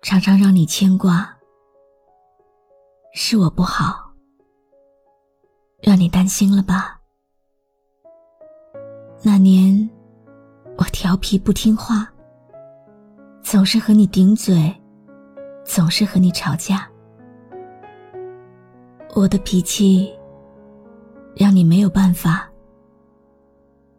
常常让你牵挂，是我不好。让你担心了吧？那年我调皮不听话，总是和你顶嘴，总是和你吵架。我的脾气让你没有办法，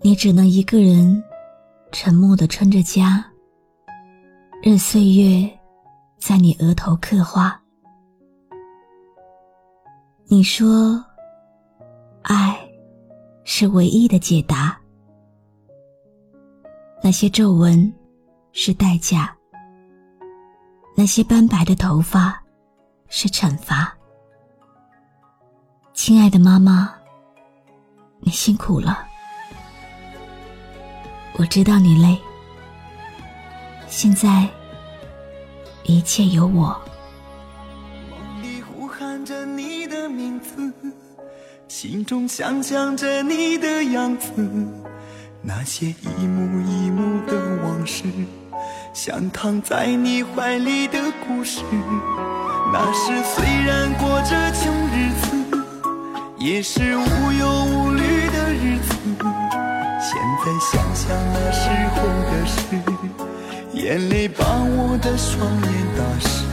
你只能一个人沉默的撑着家，任岁月在你额头刻画。你说。爱，是唯一的解答。那些皱纹，是代价；那些斑白的头发，是惩罚。亲爱的妈妈，你辛苦了。我知道你累。现在，一切有我。梦里呼喊着你的名字。心中想象着你的样子，那些一幕一幕的往事，像躺在你怀里的故事。那时虽然过着穷日子，也是无忧无虑的日子。现在想想那时候的事，眼泪把我的双眼打湿。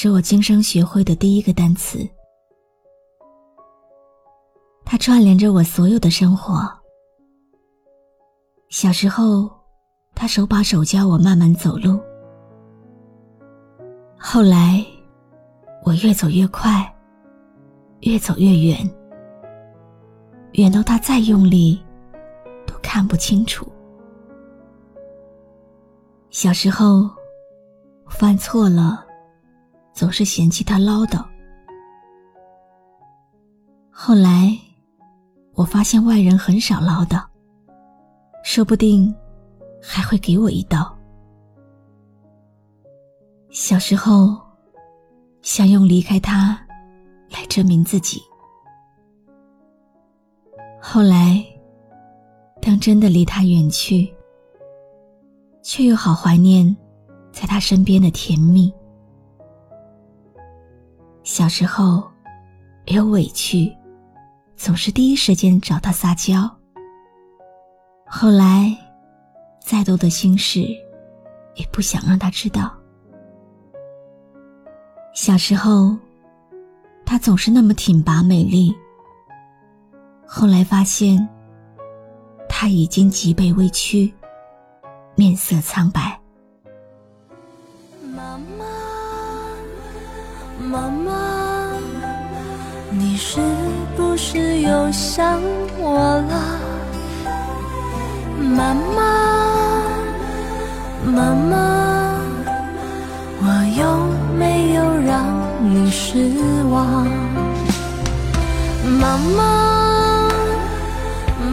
是我今生学会的第一个单词，它串联着我所有的生活。小时候。他手把手教我慢慢走路，后来我越走越快，越走越远，远到他再用力都看不清楚。小时候犯错了，总是嫌弃他唠叨。后来我发现外人很少唠叨，说不定。还会给我一刀。小时候，想用离开他来证明自己。后来，当真的离他远去，却又好怀念在他身边的甜蜜。小时候，有委屈，总是第一时间找他撒娇。后来。再多的心事，也不想让他知道。小时候，他总是那么挺拔美丽。后来发现，他已经脊背微屈，面色苍白。妈妈，妈妈，是不是又想我了？妈妈。妈妈，我有没有让你失望？妈妈，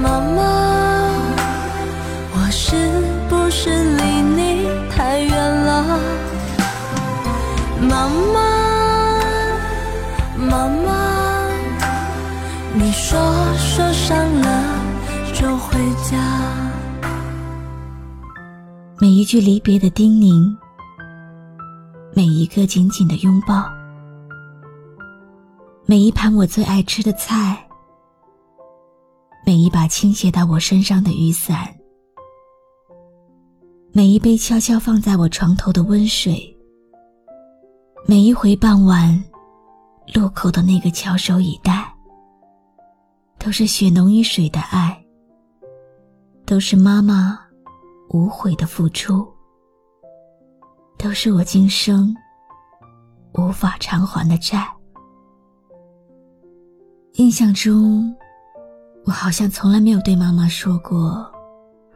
妈妈，我是不是离你太远了？妈妈，妈妈，你说受伤了就回家。每一句离别的叮咛，每一个紧紧的拥抱，每一盘我最爱吃的菜，每一把倾斜到我身上的雨伞，每一杯悄悄放在我床头的温水，每一回傍晚路口的那个翘首以待，都是血浓于水的爱，都是妈妈无悔的付出，都是我今生无法偿还的债。印象中，我好像从来没有对妈妈说过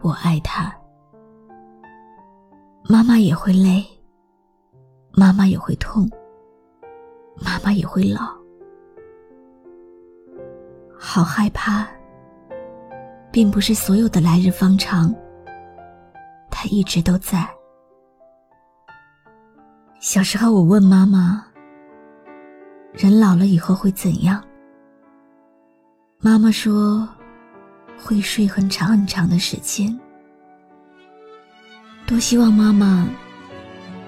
我爱她。妈妈也会累，妈妈也会痛，妈妈也会老，好害怕。并不是所有的来日方长，他一直都在。小时候，我问妈妈：“人老了以后会怎样？”妈妈说：“会睡很长很长的时间。”多希望妈妈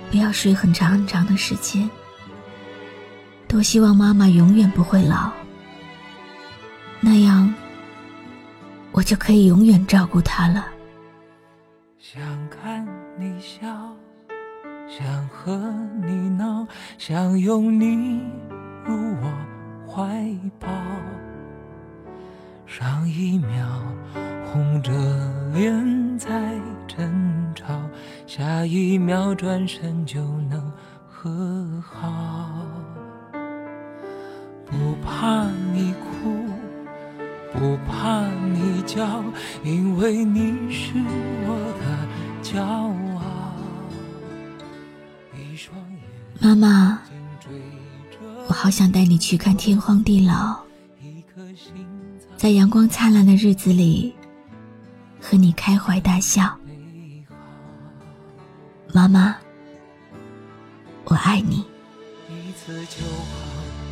不要睡很长很长的时间。多希望妈妈永远不会老，那样我就可以永远照顾她了。想看你笑，想和你闹，想拥你入我怀抱。上一秒红着脸在争吵。下一秒转身就能和好，不怕，不怕你叫，因为你是我的骄傲。妈妈，我好想带你去看天荒地老，在阳光灿烂的日子里，和你开怀大笑。妈妈，我爱你。一次就好，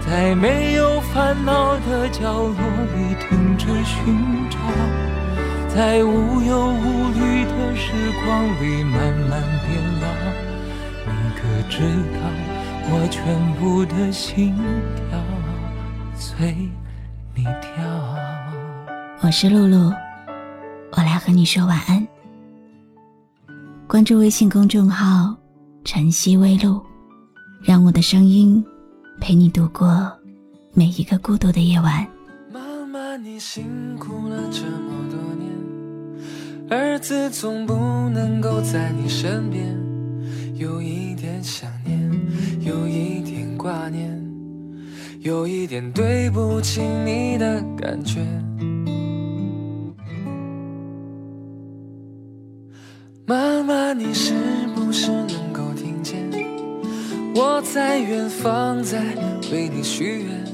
在没有烦恼的角落里停止寻找，在无忧无虑的时光里慢慢变老。你可知道我全部的心跳随你跳？我是露露，我来和你说晚安。关注微信公众号。晨曦微露，让我的声音陪你度过每一个孤独的夜晚。妈妈，你辛苦了这么多年，儿子总不能够在你身边，有一点想念，有一点挂念，有一点对不起你的感觉。妈妈，你是？我在远方，在为你许愿，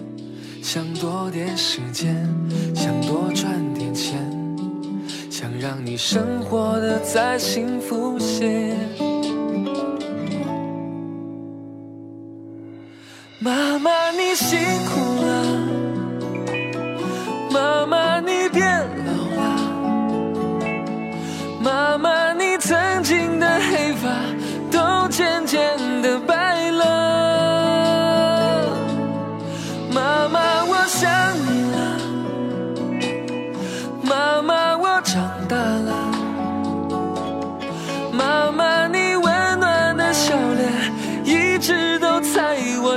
想多点时间，想多赚点钱，想让你生活的再幸福些。妈妈，你辛苦了，妈妈，你变老了，妈妈，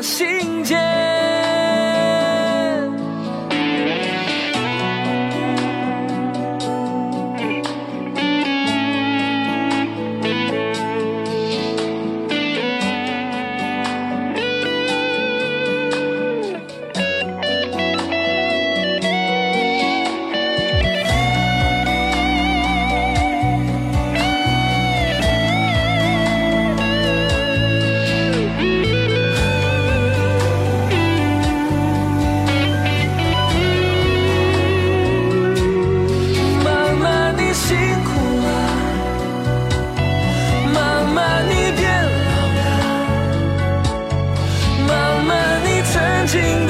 心间。经